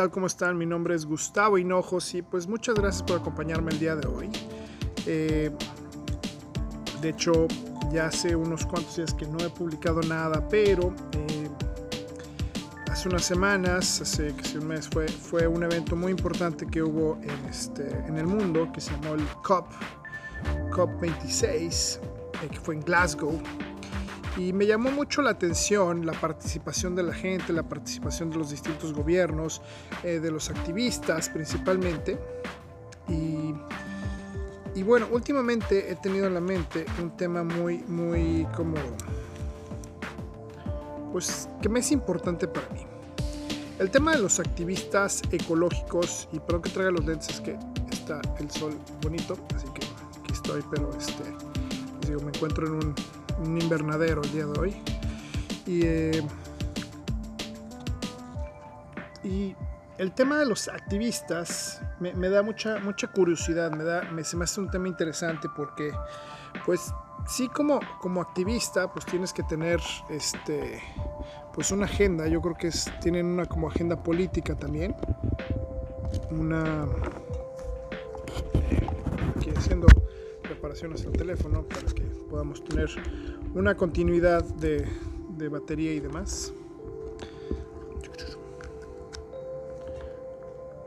Hola, ¿qué tal? ¿Cómo están? Mi nombre es Gustavo Hinojos y pues muchas gracias por acompañarme el día de hoy. Eh, de hecho, ya hace unos cuantos días que no he publicado nada, pero eh, hace unas semanas, hace que un mes, fue, fue un evento muy importante que hubo en, este, en el mundo que se llamó el COP, COP26, eh, que fue en Glasgow. Y me llamó mucho la atención la participación de la gente, la participación de los distintos gobiernos, eh, de los activistas principalmente. Y, y, bueno, últimamente he tenido en la mente un tema muy, muy como... Pues que me es importante para mí. El tema de los activistas ecológicos, y perdón que traiga los lentes, que está el sol bonito, así que aquí estoy, pero este, digo, me encuentro en un un invernadero el día de hoy. Y, eh, y el tema de los activistas me, da mucha, mucha curiosidad, me da, me, se me hace un tema interesante porque, pues, sí como, como activista, pues tienes que tener este, pues una agenda. Yo creo que tienen una como agenda política también. Una... Aquí haciendo reparaciones al teléfono para que podamos tener una continuidad de, de batería y demás.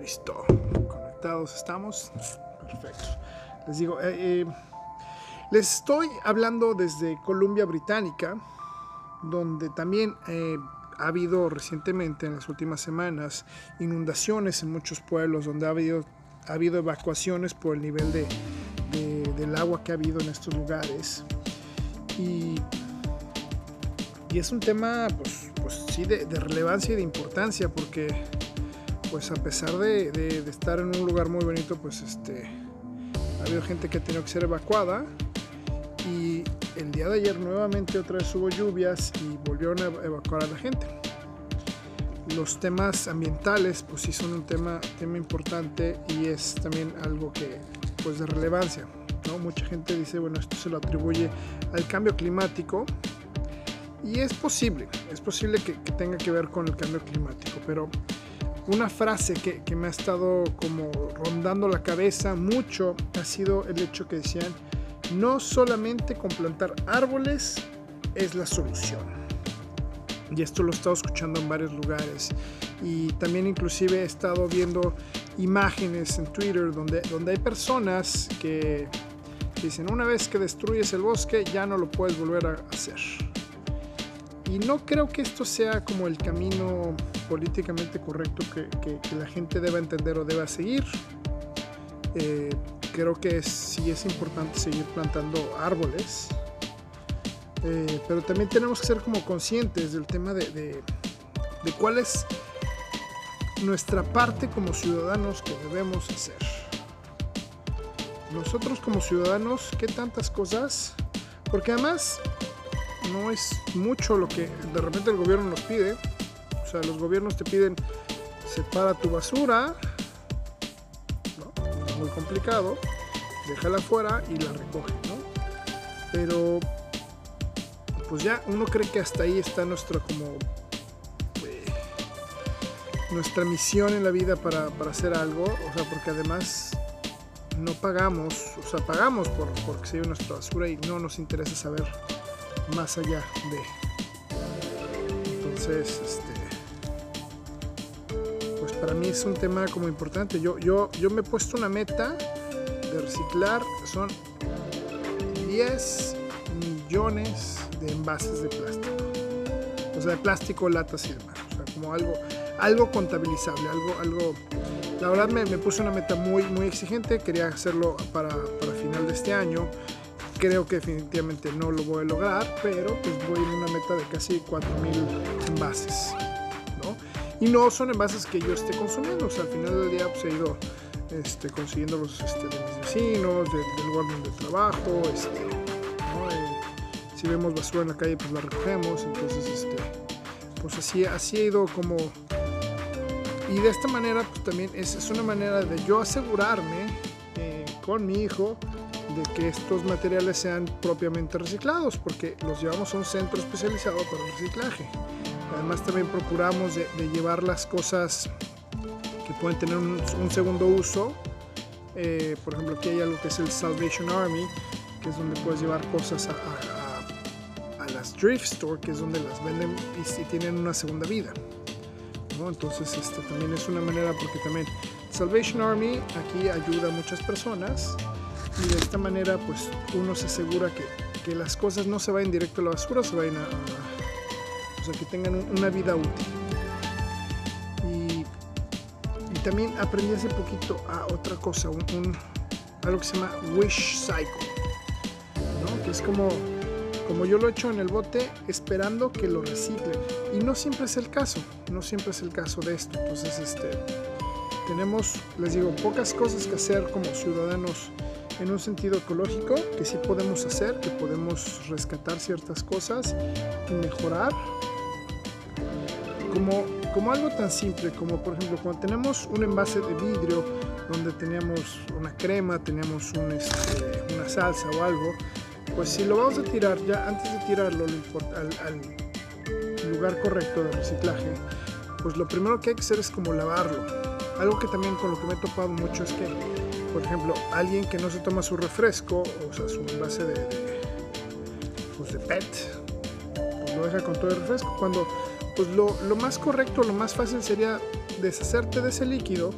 Listo, conectados estamos. Perfecto. Les digo, eh, eh, les estoy hablando desde Columbia Británica, donde también eh, ha habido recientemente, en las últimas semanas, inundaciones en muchos pueblos, donde ha habido, ha habido evacuaciones por el nivel de, del agua que ha habido en estos lugares. Y, es un tema, pues, pues sí, de, relevancia y de importancia, porque pues a pesar de, de, estar en un lugar muy bonito, pues este, ha habido gente que ha tenido que ser evacuada. Y el día de ayer nuevamente otra vez hubo lluvias y volvieron a evacuar a la gente. Los temas ambientales, pues sí son un tema, tema importante y es también algo que, pues de relevancia. Mucha gente dice, bueno, esto se lo atribuye al cambio climático y es posible, es posible que, tenga que ver con el cambio climático, pero una frase que, que, me ha estado como rondando la cabeza mucho ha sido el hecho que decían, no solamente con plantar árboles es la solución. Y esto lo he estado escuchando en varios lugares. Y también inclusive he estado viendo imágenes en Twitter donde, donde hay personas que Dicen, una vez que destruyes el bosque ya no lo puedes volver a hacer. Y no creo que esto sea como el camino políticamente correcto que, la gente deba entender o deba seguir. Eh, creo que sí es importante seguir plantando árboles. Eh, pero también tenemos que ser como conscientes del tema de, de, de cuál es nuestra parte como ciudadanos que debemos hacer nosotros como ciudadanos, ¿qué tantas cosas? Porque además no es mucho lo que de repente el gobierno nos pide. O sea, los gobiernos te piden, separa tu basura, ¿no? muy complicado, déjala afuera y la recoge, ¿no? Pero, pues ya uno cree que hasta ahí está nuestra como eh, nuestra misión en la vida para, para hacer algo, o sea, porque además no pagamos, o sea, pagamos por, porque se lleve nuestra basura y no nos interesa saber más allá de. Entonces, este. Pues para mí es un tema como importante. Yo, yo, yo me he puesto una meta de reciclar, son 10 millones de envases de plástico. O sea, de plástico, latas y. O sea, como algo, algo contabilizable, algo, algo la verdad me, puse una meta muy, muy exigente, quería hacerlo para, para, final de este año. Creo que definitivamente no lo voy a lograr, pero pues voy en una meta de casi 4.000 envases. ¿no? Y no son envases que yo esté consumiendo, o sea, al final del día pues, he ido este, consiguiendo los este, de mis vecinos, del lugar donde trabajo. Este, eh, si vemos basura en la calle, pues la recogemos. Entonces, este, pues así, así he ido como y de esta manera, pues también es, es una manera de yo asegurarme eh, con mi hijo de que estos materiales sean propiamente reciclados, porque los llevamos a un centro especializado para el reciclaje. Además también procuramos de, llevar las cosas que pueden tener un, segundo uso. Eh, por ejemplo, aquí hay algo que es el Salvation Army, que es donde puedes llevar cosas a, las Drift Store, que es donde las venden y, tienen una segunda vida. Entonces, este también es una manera, porque también Salvation Army aquí ayuda a muchas personas y de esta manera, pues uno se asegura que, que las cosas no se vayan directo a la basura, se vayan a, o sea, que tengan una vida útil. Y, y, también aprendí hace poquito a otra cosa, un, algo que se llama Wish Cycle, ¿no? que es como como yo lo he hecho en el bote esperando que lo reciclen. Y no siempre es el caso, no siempre es el caso de esto. Entonces, este, tenemos, les digo, pocas cosas que hacer como ciudadanos en un sentido ecológico, que sí podemos hacer, que podemos rescatar ciertas cosas y mejorar. Como, como algo tan simple como, por ejemplo, cuando tenemos un envase de vidrio donde teníamos una crema, teníamos este, una salsa o algo, pues si lo vamos a tirar ya antes de tirarlo al, lugar correcto de reciclaje, pues lo primero que hay que hacer es como lavarlo. Algo que también con lo que me he topado mucho es que, por ejemplo, alguien que no se toma su refresco, o sea, su envase de, de, pues de PET, pues lo deja con todo el refresco. Cuando, pues lo, lo más correcto, lo más fácil sería deshacerte de ese líquido,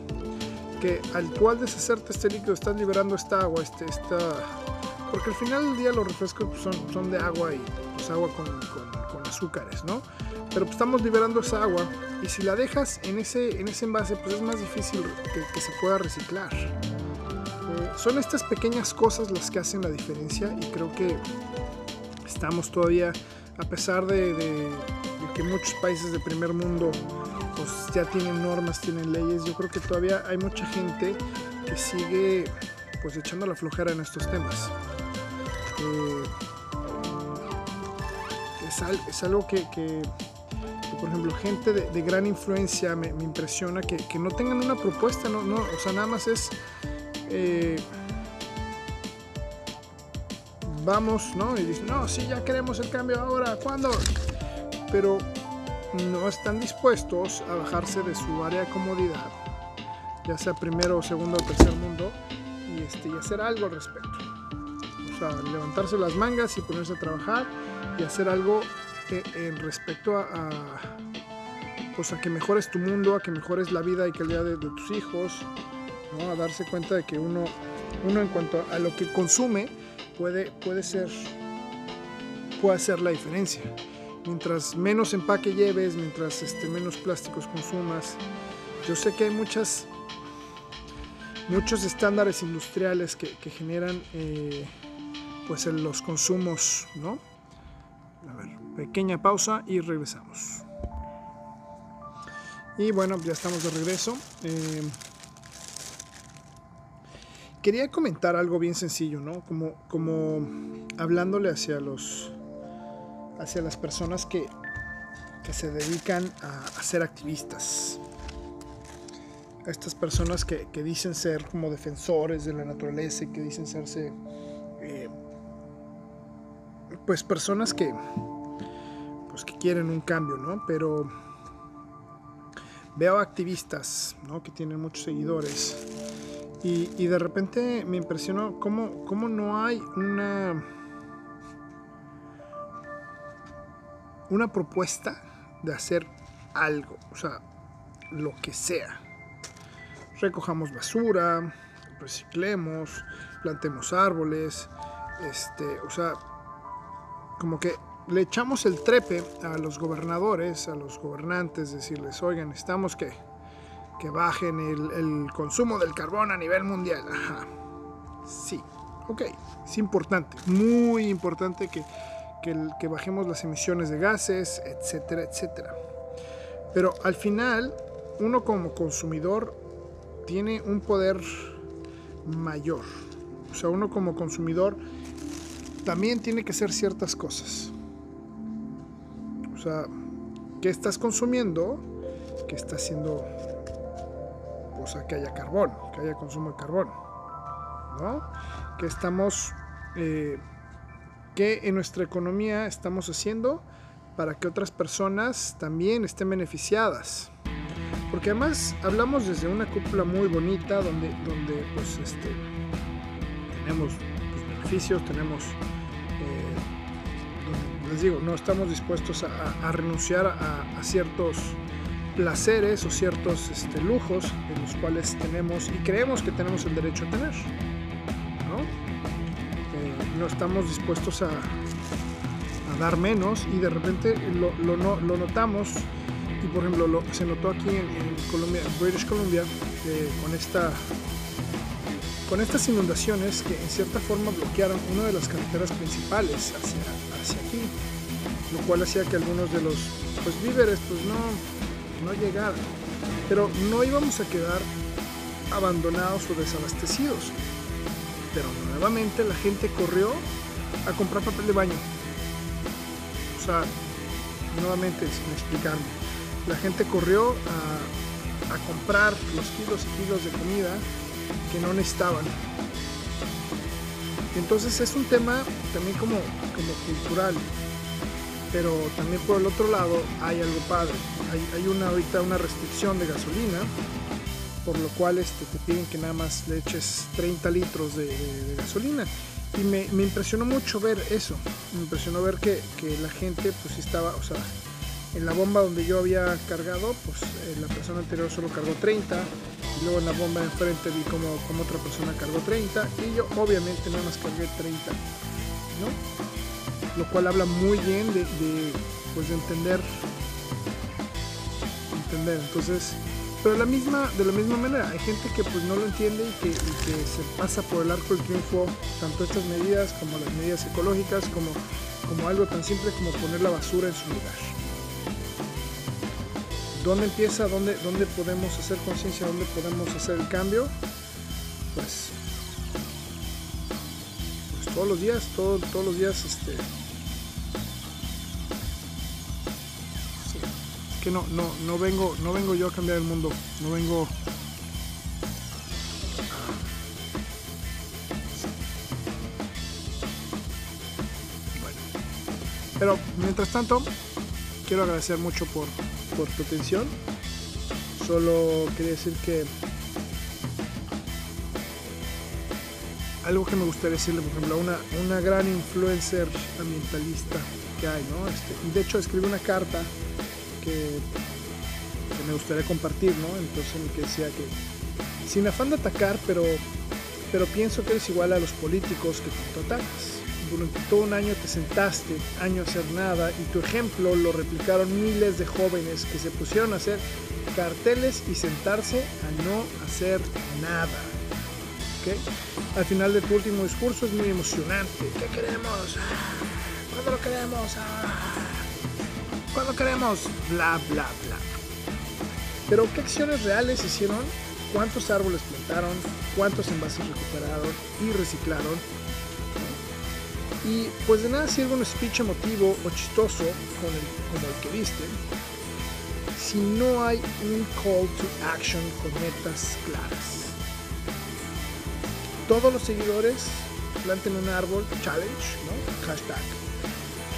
que al cual deshacerte este líquido estás liberando esta agua, este, esta porque al final del día los refrescos pues, son, son de agua y pues agua con, con, azúcares, ¿no? Pero pues, estamos liberando esa agua y si la dejas en ese, en ese envase, pues es más difícil que, se pueda reciclar. Eh, son estas pequeñas cosas las que hacen la diferencia y creo que estamos todavía, a pesar de, de, que muchos países de primer mundo pues ya tienen normas, tienen leyes, yo creo que todavía hay mucha gente que sigue pues echando la flojera en estos temas. Eh, es, algo que, por ejemplo, gente de, gran influencia me, impresiona que, no tengan una propuesta, no, o sea, nada más es... Eh, vamos, ¿no? Y dicen, no, sí, ya queremos el cambio ahora, ¿cuándo? Pero no están dispuestos a bajarse de su área de comodidad, ya sea primero, segundo o tercer mundo, y, este, y hacer algo al respecto levantarse las mangas y ponerse a trabajar y hacer algo en respecto a, pues a que mejores tu mundo, a que mejores la vida y calidad de, tus hijos, a darse cuenta de que uno, uno en cuanto a lo que consume puede, puede ser, puede hacer la diferencia. Mientras menos empaque lleves, mientras este, menos plásticos consumas. Yo sé que hay muchas, muchos estándares industriales que, generan eh, pues en los consumos, ¿no? A ver, pequeña pausa y regresamos. Y bueno, ya estamos de regreso. Eh, quería comentar algo bien sencillo, ¿no? Como, como hablándole hacia los hacia las personas que, que se dedican a, ser activistas. A estas personas que, que, dicen ser como defensores de la naturaleza y que dicen serse pues personas que pues que quieren un cambio, ¿no? Pero veo activistas, ¿no? Que tienen muchos seguidores y, y de repente me impresionó cómo, cómo no hay una una propuesta de hacer algo, o sea, lo que sea. Recojamos basura, reciclemos, plantemos árboles, este, o sea, como que le echamos el trepe a los gobernadores, a los gobernantes, decirles, oigan, estamos que, que bajen el, consumo del carbón a nivel mundial. Ajá. Sí, ok, es importante, muy importante que, que bajemos las emisiones de gases, etcétera, etcétera. Pero al final, uno como consumidor tiene un poder mayor. O sea, uno como consumidor también tiene que ser ciertas cosas. O sea, ¿qué estás consumiendo? Que está haciendo, o sea, que haya carbón, que haya consumo de carbón, ¿no? Que estamos, eh, que en nuestra economía estamos haciendo para que otras personas también estén beneficiadas. Porque además hablamos desde una cúpula muy bonita donde, donde pues este, tenemos beneficios, tenemos, eh, les digo, no estamos dispuestos a, renunciar a, ciertos placeres o ciertos este, lujos en los cuales tenemos y creemos que tenemos el derecho a tener. No, eh, no estamos dispuestos a, dar menos y de repente lo, lo, lo notamos y por ejemplo lo, se notó aquí en, Colombia, British Columbia eh, con esta con estas inundaciones que en cierta forma bloquearon una de las carreteras principales hacia, hacia aquí, lo cual hacía que algunos de los pues, víveres pues no, no llegaran. Pero no íbamos a quedar abandonados o desabastecidos. Pero nuevamente la gente corrió a comprar papel de baño. O sea, nuevamente, sin explicarme la gente corrió a, comprar los kilos y kilos de comida que no necesitaban. Entonces es un tema también como, como cultural, pero también por el otro lado hay algo padre. Hay, una ahorita una restricción de gasolina, por lo cual este, te piden que nada más le eches 30 litros de, gasolina. Y me, impresionó mucho ver eso, me impresionó ver que, que la gente pues estaba, o sea, en la bomba donde yo había cargado, pues eh, la persona anterior solo cargó 30. Y luego en la bomba de enfrente vi como, otra persona cargó 30. Y yo obviamente nada más cargué 30. ¿no? Lo cual habla muy bien de, pues, de entender. Entender. Entonces, pero de la misma, de la misma manera, hay gente que pues no lo entiende y que, y que se pasa por el arco del triunfo tanto estas medidas como las medidas ecológicas, como, como algo tan simple como poner la basura en su lugar. ¿Dónde empieza? ¿Dónde, dónde podemos hacer conciencia? ¿Dónde podemos hacer el cambio? Pues, pues todos los días, todos los días, este, que no, no, no vengo, no vengo yo a cambiar el mundo, no vengo bueno. Pero mientras tanto, quiero agradecer mucho por, por tu atención. Solo quería decir que algo que me gustaría decirle, por ejemplo, a una, una gran influencer ambientalista que hay, ¿no? Este, de hecho, escribí una carta que, me gustaría compartir, ¿no? Entonces, en que decía que, sin afán de atacar, pero, pero pienso que eres igual a los políticos que tanto atacas durante todo un año te sentaste, año a hacer nada, y tu ejemplo lo replicaron miles de jóvenes que se pusieron a hacer carteles y sentarse a no hacer nada. ¿Okay? Al final de tu último discurso es muy emocionante. ¿Qué queremos? ¿Cuándo lo queremos? ¿Cuándo queremos? Bla, bla, bla. Pero ¿qué acciones reales hicieron? ¿Cuántos árboles plantaron? ¿Cuántos envases recuperaron y reciclaron? Y pues de nada sirve un speech emotivo o chistoso como el que viste si no hay un call to action con metas claras. Todos los seguidores planten un árbol challenge, ¿no? Hashtag.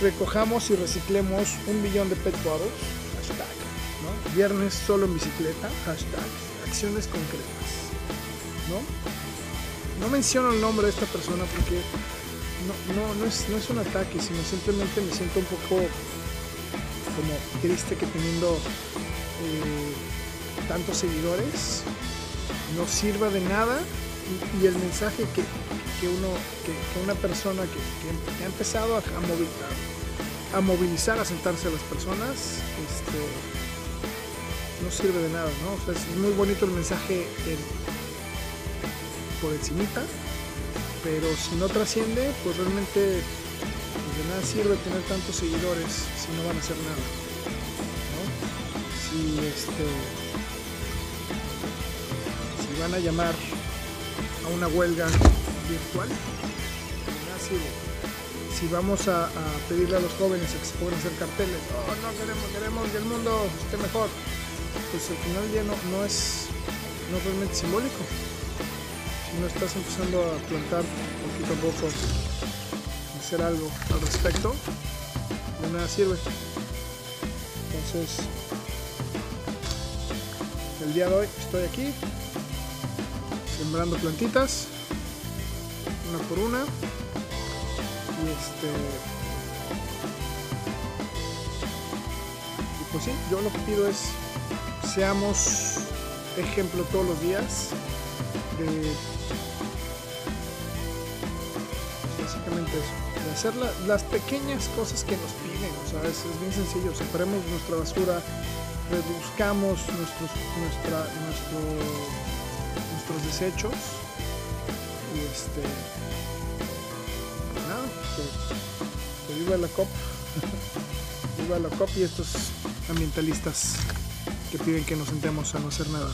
Recojamos y reciclemos un billón de pet bottles, hashtag. ¿no? Viernes solo en bicicleta, hashtag. Acciones concretas, ¿no? No menciono el nombre de esta persona porque no, no, no, es, no es un ataque, sino simplemente me siento un poco como triste que teniendo eh, tantos seguidores no sirva de nada y, el mensaje que, uno, que, una persona que, ha empezado a, movilizar, a movilizar, a sentarse a las personas, este, no sirve de nada, ¿no? es muy bonito el mensaje por encimita, pero si no trasciende, pues realmente pues de nada sirve tener tantos seguidores si no van a hacer nada. Si, este, si van a llamar a una huelga virtual. Si vamos a, pedirle a los jóvenes que se puedan hacer carteles, oh, no queremos, queremos que el mundo esté mejor, pues al final ya no, no es no realmente simbólico no estás empezando a plantar poquito a poco, hacer algo al respecto, de nada sirve. Entonces, el día de hoy estoy aquí sembrando plantitas una por una y este pues sí yo lo que pido es seamos ejemplo todos los días de básicamente eso de hacer las pequeñas cosas que nos piden o sea es, bien sencillo separemos nuestra basura reduzcamos nuestros nuestro nuestros desechos y este pues nada que, que viva la COP viva la COP y estos ambientalistas que piden que nos sentemos a no hacer nada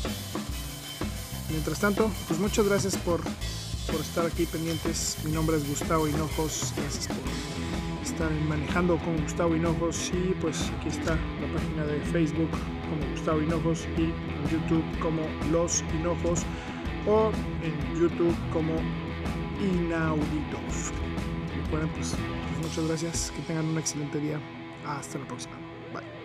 mientras tanto pues muchas gracias por por estar aquí pendientes mi nombre es Gustavo Hinojos gracias por estar manejando con Gustavo Hinojos y pues aquí está la página de Facebook como Gustavo Hinojos y en YouTube como Los Hinojos o en YouTube como Inauditos. Bueno, pues, pues muchas gracias, que tengan un excelente día. Hasta la próxima. Bye.